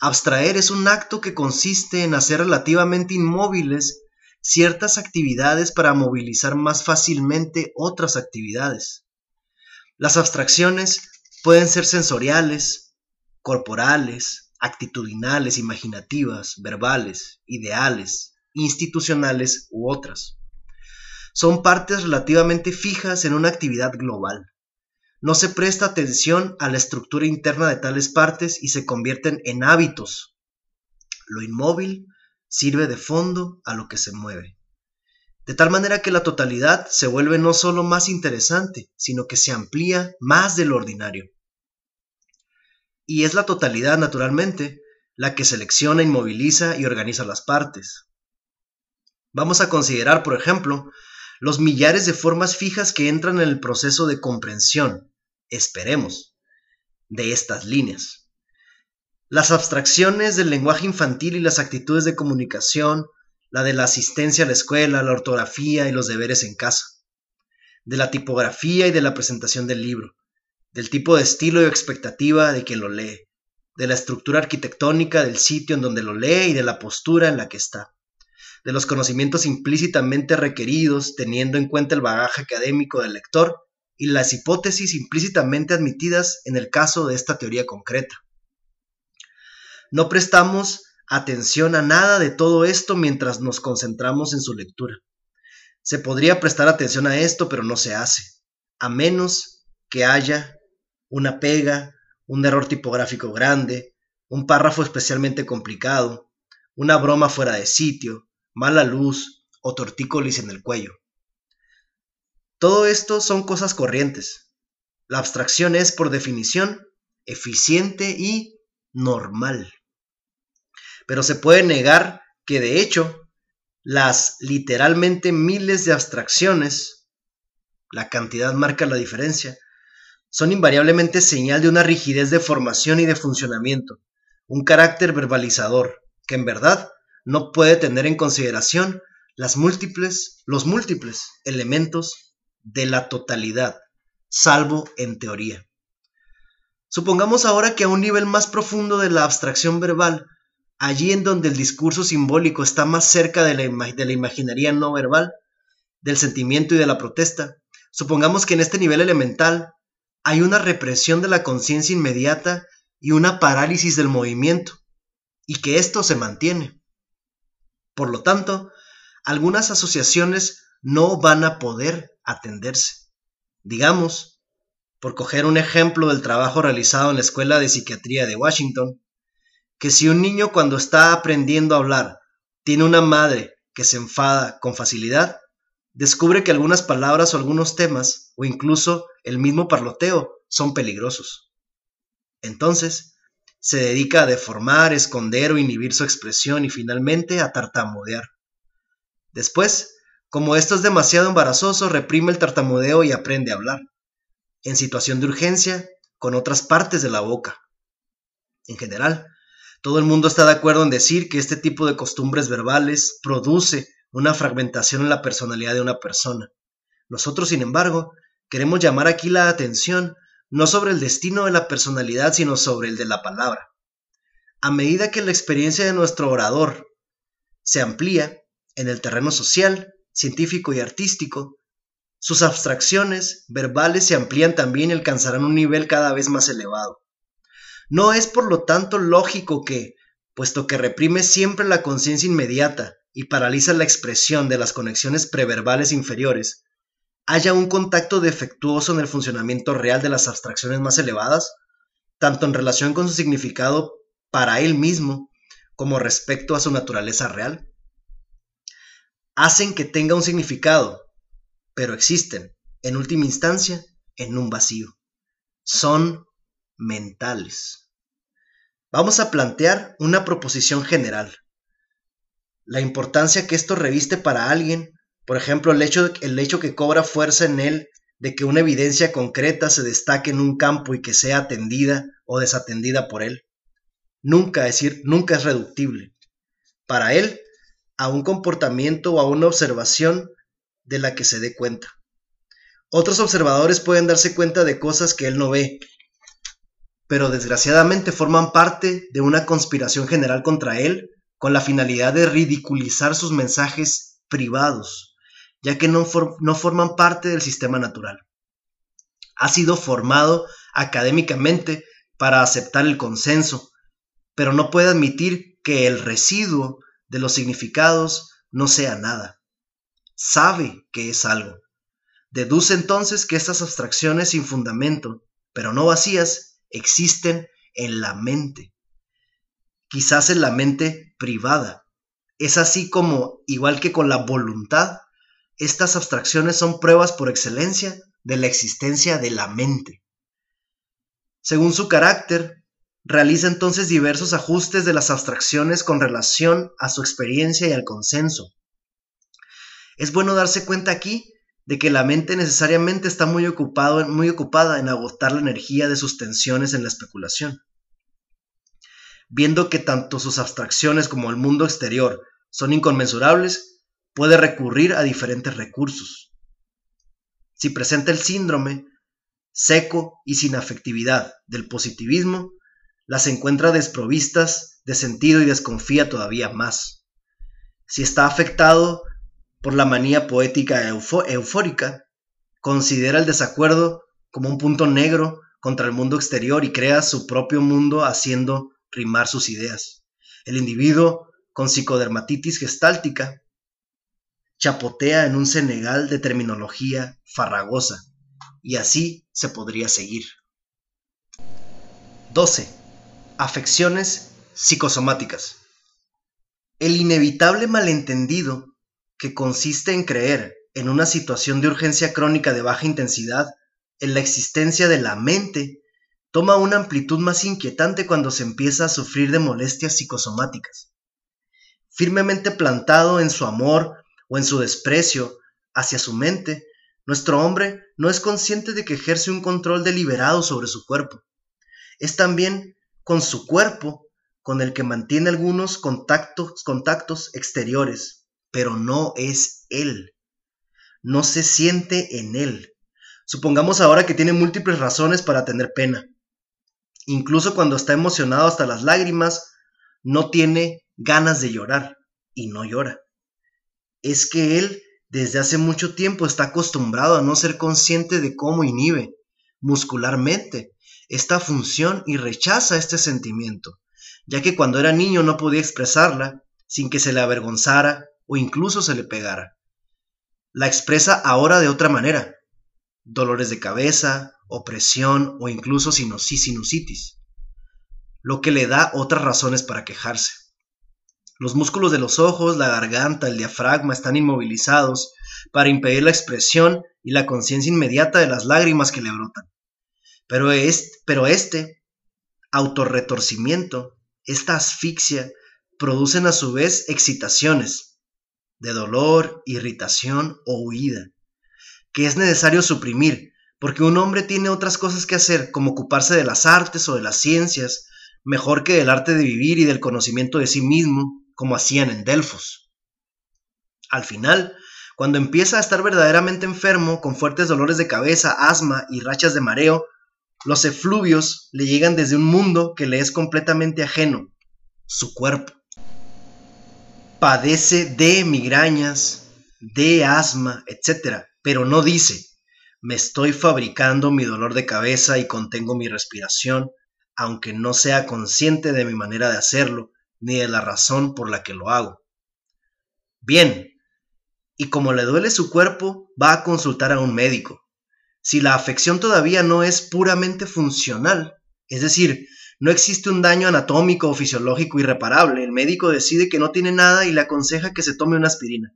abstraer es un acto que consiste en hacer relativamente inmóviles ciertas actividades para movilizar más fácilmente otras actividades. Las abstracciones pueden ser sensoriales, corporales, actitudinales, imaginativas, verbales, ideales, institucionales u otras. Son partes relativamente fijas en una actividad global. No se presta atención a la estructura interna de tales partes y se convierten en hábitos. Lo inmóvil sirve de fondo a lo que se mueve. De tal manera que la totalidad se vuelve no solo más interesante, sino que se amplía más de lo ordinario y es la totalidad, naturalmente, la que selecciona, inmoviliza y organiza las partes. Vamos a considerar, por ejemplo, los millares de formas fijas que entran en el proceso de comprensión, esperemos, de estas líneas. Las abstracciones del lenguaje infantil y las actitudes de comunicación, la de la asistencia a la escuela, la ortografía y los deberes en casa, de la tipografía y de la presentación del libro, del tipo de estilo y expectativa de quien lo lee, de la estructura arquitectónica del sitio en donde lo lee y de la postura en la que está, de los conocimientos implícitamente requeridos teniendo en cuenta el bagaje académico del lector y las hipótesis implícitamente admitidas en el caso de esta teoría concreta. No prestamos atención a nada de todo esto mientras nos concentramos en su lectura. Se podría prestar atención a esto, pero no se hace, a menos que haya una pega, un error tipográfico grande, un párrafo especialmente complicado, una broma fuera de sitio, mala luz o tortícolis en el cuello. Todo esto son cosas corrientes. La abstracción es, por definición, eficiente y normal. Pero se puede negar que, de hecho, las literalmente miles de abstracciones, la cantidad marca la diferencia, son invariablemente señal de una rigidez de formación y de funcionamiento, un carácter verbalizador, que en verdad no puede tener en consideración los múltiples elementos de la totalidad, salvo en teoría. Supongamos ahora que a un nivel más profundo de la abstracción verbal, allí en donde el discurso simbólico está más cerca de la, de la imaginaría no verbal, del sentimiento y de la protesta, supongamos que en este nivel elemental hay una represión de la conciencia inmediata y una parálisis del movimiento, y que esto se mantiene. Por lo tanto, algunas asociaciones no van a poder atenderse. Digamos, por coger un ejemplo del trabajo realizado en la Escuela de Psiquiatría de Washington, que si un niño cuando está aprendiendo a hablar tiene una madre que se enfada con facilidad, descubre que algunas palabras o algunos temas, o incluso el mismo parloteo, son peligrosos. Entonces, se dedica a deformar, esconder o inhibir su expresión y finalmente a tartamudear. Después, como esto es demasiado embarazoso, reprime el tartamudeo y aprende a hablar. En situación de urgencia, con otras partes de la boca. En general, todo el mundo está de acuerdo en decir que este tipo de costumbres verbales produce una fragmentación en la personalidad de una persona. Nosotros, sin embargo, queremos llamar aquí la atención no sobre el destino de la personalidad, sino sobre el de la palabra. A medida que la experiencia de nuestro orador se amplía en el terreno social, científico y artístico, sus abstracciones verbales se amplían también y alcanzarán un nivel cada vez más elevado. No es por lo tanto lógico que, puesto que reprime siempre la conciencia inmediata y paraliza la expresión de las conexiones preverbales inferiores, haya un contacto defectuoso en el funcionamiento real de las abstracciones más elevadas, tanto en relación con su significado para él mismo como respecto a su naturaleza real. Hacen que tenga un significado, pero existen, en última instancia, en un vacío. Son mentales. Vamos a plantear una proposición general. La importancia que esto reviste para alguien por ejemplo, el hecho, el hecho que cobra fuerza en él de que una evidencia concreta se destaque en un campo y que sea atendida o desatendida por él. Nunca, decir, nunca es reductible. Para él, a un comportamiento o a una observación de la que se dé cuenta. Otros observadores pueden darse cuenta de cosas que él no ve, pero desgraciadamente forman parte de una conspiración general contra él con la finalidad de ridiculizar sus mensajes privados ya que no, forman parte del sistema natural. Ha sido formado académicamente para aceptar el consenso, pero no puede admitir que el residuo de los significados no sea nada. Sabe que es algo. Deduce entonces que estas abstracciones sin fundamento, pero no vacías, existen en la mente. Quizás en la mente privada. Es así como, igual que con la voluntad, estas abstracciones son pruebas por excelencia de la existencia de la mente. Según su carácter, realiza entonces diversos ajustes de las abstracciones con relación a su experiencia y al consenso. Es bueno darse cuenta aquí de que la mente necesariamente está muy, ocupado, muy ocupada en agotar la energía de sus tensiones en la especulación. Viendo que tanto sus abstracciones como el mundo exterior son inconmensurables, puede recurrir a diferentes recursos. Si presenta el síndrome seco y sin afectividad del positivismo, las encuentra desprovistas de sentido y desconfía todavía más. Si está afectado por la manía poética eufórica, considera el desacuerdo como un punto negro contra el mundo exterior y crea su propio mundo haciendo rimar sus ideas. El individuo con psicodermatitis gestáltica chapotea en un Senegal de terminología farragosa, y así se podría seguir. 12. Afecciones psicosomáticas. El inevitable malentendido que consiste en creer en una situación de urgencia crónica de baja intensidad en la existencia de la mente toma una amplitud más inquietante cuando se empieza a sufrir de molestias psicosomáticas. Firmemente plantado en su amor o en su desprecio hacia su mente, nuestro hombre no es consciente de que ejerce un control deliberado sobre su cuerpo. Es también con su cuerpo con el que mantiene algunos contactos, contactos exteriores, pero no es él. No se siente en él. Supongamos ahora que tiene múltiples razones para tener pena. Incluso cuando está emocionado hasta las lágrimas, no tiene ganas de llorar y no llora es que él desde hace mucho tiempo está acostumbrado a no ser consciente de cómo inhibe muscularmente esta función y rechaza este sentimiento, ya que cuando era niño no podía expresarla sin que se le avergonzara o incluso se le pegara. La expresa ahora de otra manera, dolores de cabeza, opresión o incluso sinusitis, lo que le da otras razones para quejarse. Los músculos de los ojos, la garganta, el diafragma están inmovilizados para impedir la expresión y la conciencia inmediata de las lágrimas que le brotan. Pero este, pero este autorretorcimiento, esta asfixia, producen a su vez excitaciones de dolor, irritación o huida, que es necesario suprimir, porque un hombre tiene otras cosas que hacer, como ocuparse de las artes o de las ciencias, mejor que del arte de vivir y del conocimiento de sí mismo, como hacían en Delfos. Al final, cuando empieza a estar verdaderamente enfermo, con fuertes dolores de cabeza, asma y rachas de mareo, los efluvios le llegan desde un mundo que le es completamente ajeno, su cuerpo. Padece de migrañas, de asma, etc. Pero no dice, me estoy fabricando mi dolor de cabeza y contengo mi respiración, aunque no sea consciente de mi manera de hacerlo, ni de la razón por la que lo hago. Bien, y como le duele su cuerpo, va a consultar a un médico. Si la afección todavía no es puramente funcional, es decir, no existe un daño anatómico o fisiológico irreparable, el médico decide que no tiene nada y le aconseja que se tome una aspirina,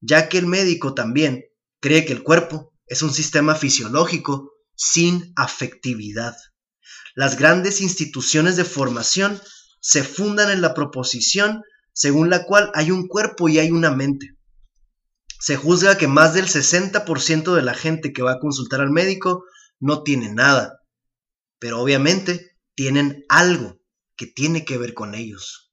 ya que el médico también cree que el cuerpo es un sistema fisiológico sin afectividad. Las grandes instituciones de formación se fundan en la proposición según la cual hay un cuerpo y hay una mente se juzga que más del 60% de la gente que va a consultar al médico no tiene nada, pero obviamente tienen algo que tiene que ver con ellos.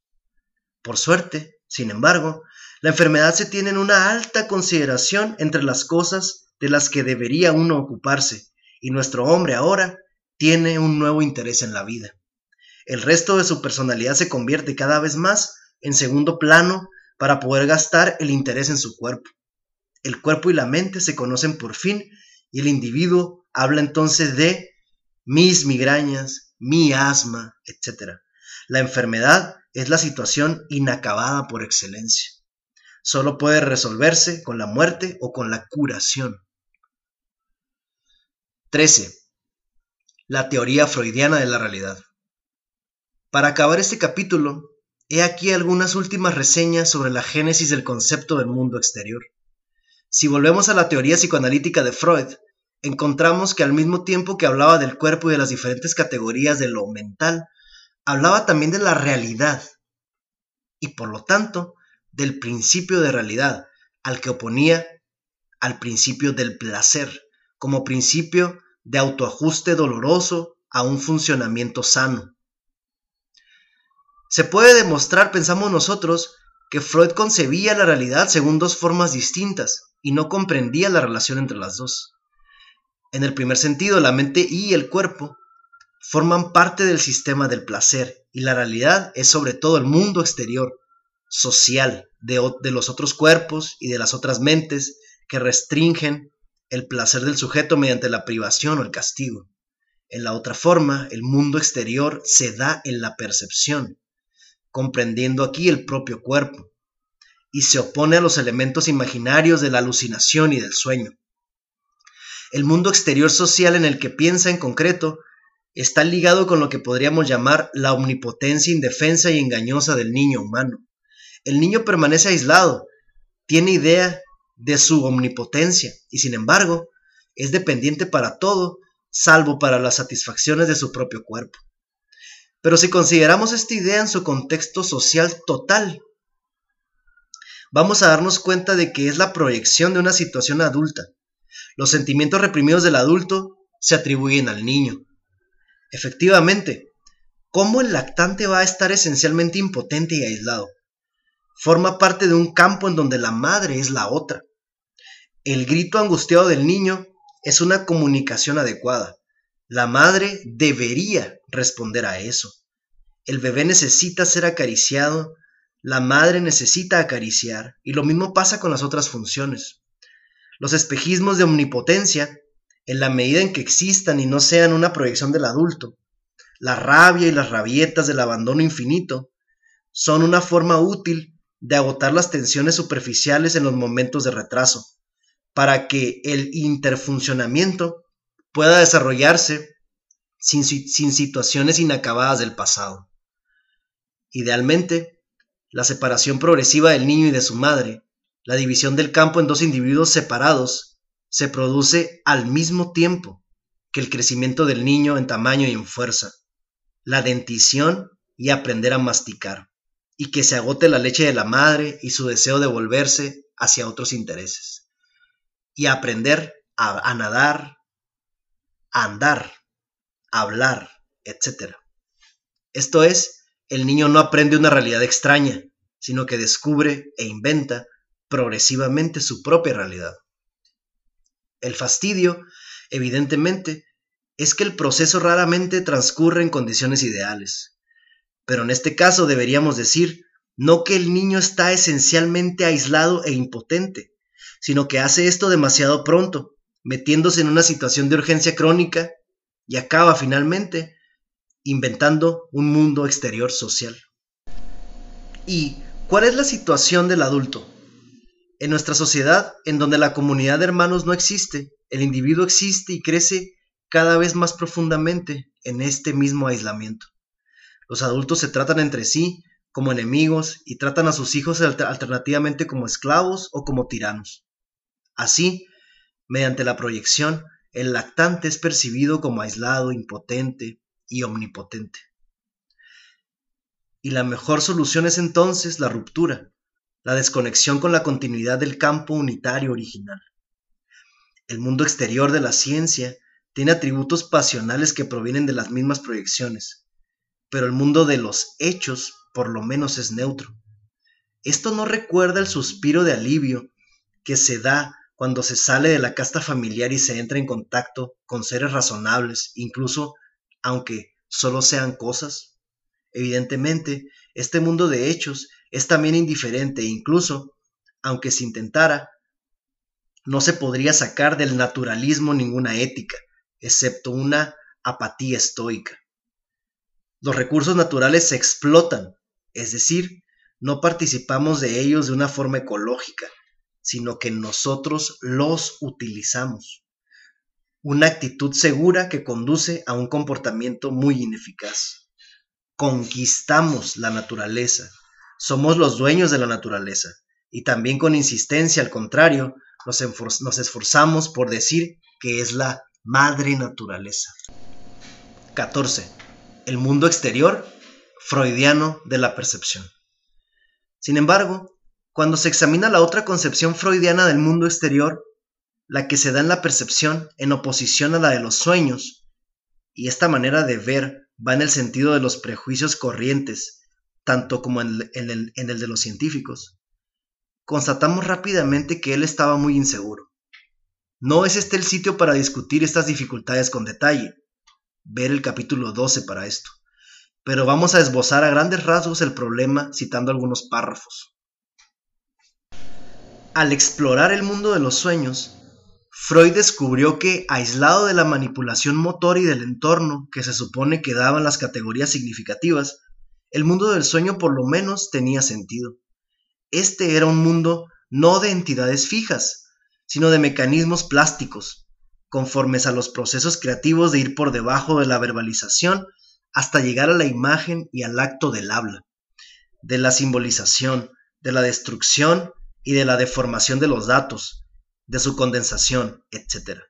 Por suerte, sin embargo, la enfermedad se tiene en una alta consideración entre las cosas de las que debería uno ocuparse, y nuestro hombre ahora tiene un nuevo interés en la vida. El resto de su personalidad se convierte cada vez más en segundo plano para poder gastar el interés en su cuerpo el cuerpo y la mente se conocen por fin y el individuo habla entonces de mis migrañas, mi asma, etc. La enfermedad es la situación inacabada por excelencia. Solo puede resolverse con la muerte o con la curación. 13. La teoría freudiana de la realidad. Para acabar este capítulo, he aquí algunas últimas reseñas sobre la génesis del concepto del mundo exterior. Si volvemos a la teoría psicoanalítica de Freud, encontramos que al mismo tiempo que hablaba del cuerpo y de las diferentes categorías de lo mental, hablaba también de la realidad y por lo tanto del principio de realidad, al que oponía al principio del placer, como principio de autoajuste doloroso a un funcionamiento sano. Se puede demostrar, pensamos nosotros, que Freud concebía la realidad según dos formas distintas, y no comprendía la relación entre las dos. En el primer sentido, la mente y el cuerpo forman parte del sistema del placer y la realidad es sobre todo el mundo exterior, social, de, los otros cuerpos y de las otras mentes que restringen el placer del sujeto mediante la privación o el castigo. En la otra forma, el mundo exterior se da en la percepción, comprendiendo aquí el propio cuerpo, y se opone a los elementos imaginarios de la alucinación y del sueño. El mundo exterior social en el que piensa en concreto está ligado con lo que podríamos llamar la omnipotencia indefensa y engañosa del niño humano. El niño permanece aislado, tiene idea de su omnipotencia y sin embargo es dependiente para todo, salvo para las satisfacciones de su propio cuerpo. Pero si consideramos esta idea en su contexto social total, vamos a darnos cuenta de que es la proyección de una situación adulta. Los sentimientos reprimidos del adulto se atribuyen al niño. Efectivamente, ¿cómo el lactante va a estar esencialmente impotente y aislado? Forma parte de un campo en donde la madre es la otra. El grito angustiado del niño es una comunicación adecuada. La madre debería responder a eso. El bebé necesita ser acariciado, la madre necesita acariciar y lo mismo pasa con las otras funciones. Los espejismos de omnipotencia, en la medida en que existan y no sean una proyección del adulto, la rabia y las rabietas del abandono infinito, son una forma útil de agotar las tensiones superficiales en los momentos de retraso, para que el interfuncionamiento pueda desarrollarse sin, sin situaciones inacabadas del pasado. Idealmente, la separación progresiva del niño y de su madre, la división del campo en dos individuos separados, se produce al mismo tiempo que el crecimiento del niño en tamaño y en fuerza, la dentición y aprender a masticar, y que se agote la leche de la madre y su deseo de volverse hacia otros intereses, y aprender a, a nadar, andar, hablar, etc. Esto es, el niño no aprende una realidad extraña, sino que descubre e inventa progresivamente su propia realidad. El fastidio, evidentemente, es que el proceso raramente transcurre en condiciones ideales. Pero en este caso deberíamos decir no que el niño está esencialmente aislado e impotente, sino que hace esto demasiado pronto, metiéndose en una situación de urgencia crónica y acaba finalmente inventando un mundo exterior social. ¿Y cuál es la situación del adulto? En nuestra sociedad, en donde la comunidad de hermanos no existe, el individuo existe y crece cada vez más profundamente en este mismo aislamiento. Los adultos se tratan entre sí como enemigos y tratan a sus hijos alternativamente como esclavos o como tiranos. Así, mediante la proyección, el lactante es percibido como aislado, impotente, y omnipotente. Y la mejor solución es entonces la ruptura, la desconexión con la continuidad del campo unitario original. El mundo exterior de la ciencia tiene atributos pasionales que provienen de las mismas proyecciones, pero el mundo de los hechos por lo menos es neutro. Esto no recuerda el suspiro de alivio que se da cuando se sale de la casta familiar y se entra en contacto con seres razonables, incluso aunque solo sean cosas? Evidentemente, este mundo de hechos es también indiferente e incluso, aunque se intentara, no se podría sacar del naturalismo ninguna ética, excepto una apatía estoica. Los recursos naturales se explotan, es decir, no participamos de ellos de una forma ecológica, sino que nosotros los utilizamos una actitud segura que conduce a un comportamiento muy ineficaz. Conquistamos la naturaleza, somos los dueños de la naturaleza, y también con insistencia, al contrario, nos, esforzamos por decir que es la madre naturaleza. 14. El mundo exterior freudiano de la percepción. Sin embargo, cuando se examina la otra concepción freudiana del mundo exterior, la que se da en la percepción en oposición a la de los sueños, y esta manera de ver va en el sentido de los prejuicios corrientes, tanto como en el, de los científicos. Constatamos rápidamente que él estaba muy inseguro. No es este el sitio para discutir estas dificultades con detalle, ver el capítulo 12 para esto, pero vamos a esbozar a grandes rasgos el problema citando algunos párrafos. Al explorar el mundo de los sueños, Freud descubrió que, aislado de la manipulación motor y del entorno que se supone que daban las categorías significativas, el mundo del sueño por lo menos tenía sentido. Este era un mundo no de entidades fijas, sino de mecanismos plásticos, conformes a los procesos creativos de ir por debajo de la verbalización hasta llegar a la imagen y al acto del habla, de la simbolización, de la destrucción y de la deformación de los datos, de su condensación, etc.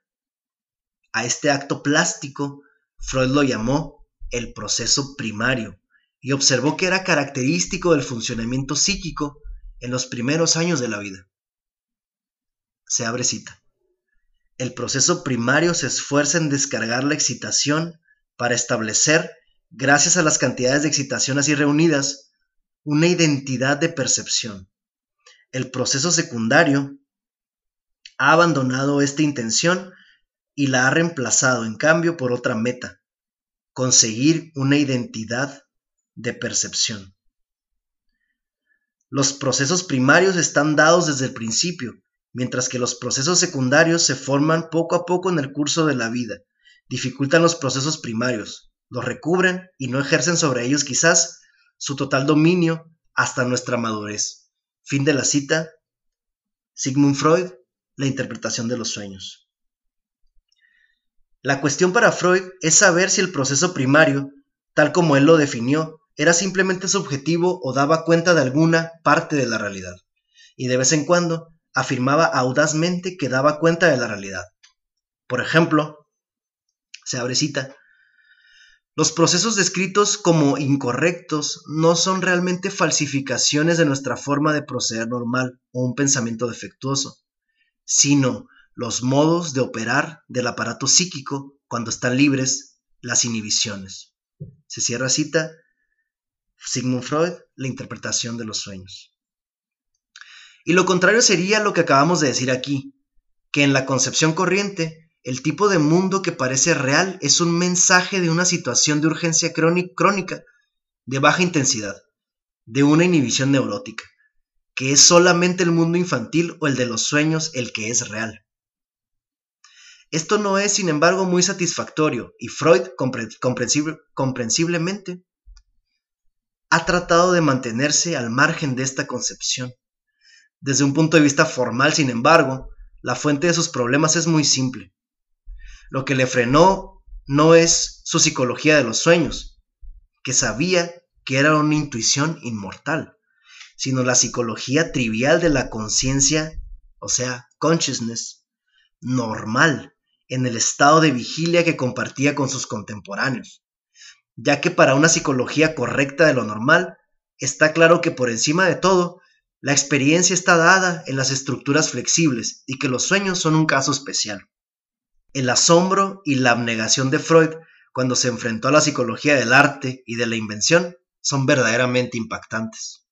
A este acto plástico Freud lo llamó el proceso primario y observó que era característico del funcionamiento psíquico en los primeros años de la vida. Se abre cita. El proceso primario se esfuerza en descargar la excitación para establecer, gracias a las cantidades de excitación así reunidas, una identidad de percepción. El proceso secundario ha abandonado esta intención y la ha reemplazado en cambio por otra meta, conseguir una identidad de percepción. Los procesos primarios están dados desde el principio, mientras que los procesos secundarios se forman poco a poco en el curso de la vida, dificultan los procesos primarios, los recubren y no ejercen sobre ellos quizás su total dominio hasta nuestra madurez. Fin de la cita. Sigmund Freud, la interpretación de los sueños. La cuestión para Freud es saber si el proceso primario, tal como él lo definió, era simplemente subjetivo o daba cuenta de alguna parte de la realidad, y de vez en cuando afirmaba audazmente que daba cuenta de la realidad. Por ejemplo, se abre cita, los procesos descritos como incorrectos no son realmente falsificaciones de nuestra forma de proceder normal o un pensamiento defectuoso, sino los modos de operar del aparato psíquico cuando están libres las inhibiciones. Se cierra cita Sigmund Freud, la interpretación de los sueños. Y lo contrario sería lo que acabamos de decir aquí, que en la concepción corriente, el tipo de mundo que parece real es un mensaje de una situación de urgencia crónica de baja intensidad, de una inhibición neurótica, que es solamente el mundo infantil o el de los sueños el que es real. Esto no es, sin embargo, muy satisfactorio y Freud, comprensiblemente, ha tratado de mantenerse al margen de esta concepción. Desde un punto de vista formal, sin embargo, la fuente de sus problemas es muy simple. Lo que le frenó no es su psicología de los sueños, que sabía que era una intuición inmortal, sino la psicología trivial de la conciencia, o sea, consciousness, normal, en el estado de vigilia que compartía con sus contemporáneos ya que para una psicología correcta de lo normal, está claro que por encima de todo, la experiencia está dada en las estructuras flexibles y que los sueños son un caso especial. El asombro y la abnegación de Freud cuando se enfrentó a la psicología del arte y de la invención son verdaderamente impactantes.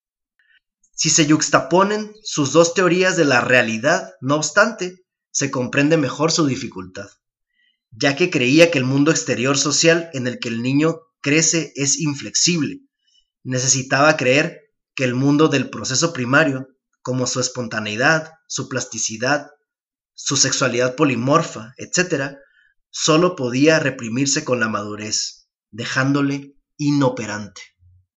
Si se yuxtaponen sus dos teorías de la realidad, no obstante, se comprende mejor su dificultad, ya que creía que el mundo exterior social en el que el niño crece es inflexible. Necesitaba creer que el mundo del proceso primario, como su espontaneidad, su plasticidad, su sexualidad polimorfa, etc., solo podía reprimirse con la madurez, dejándole inoperante.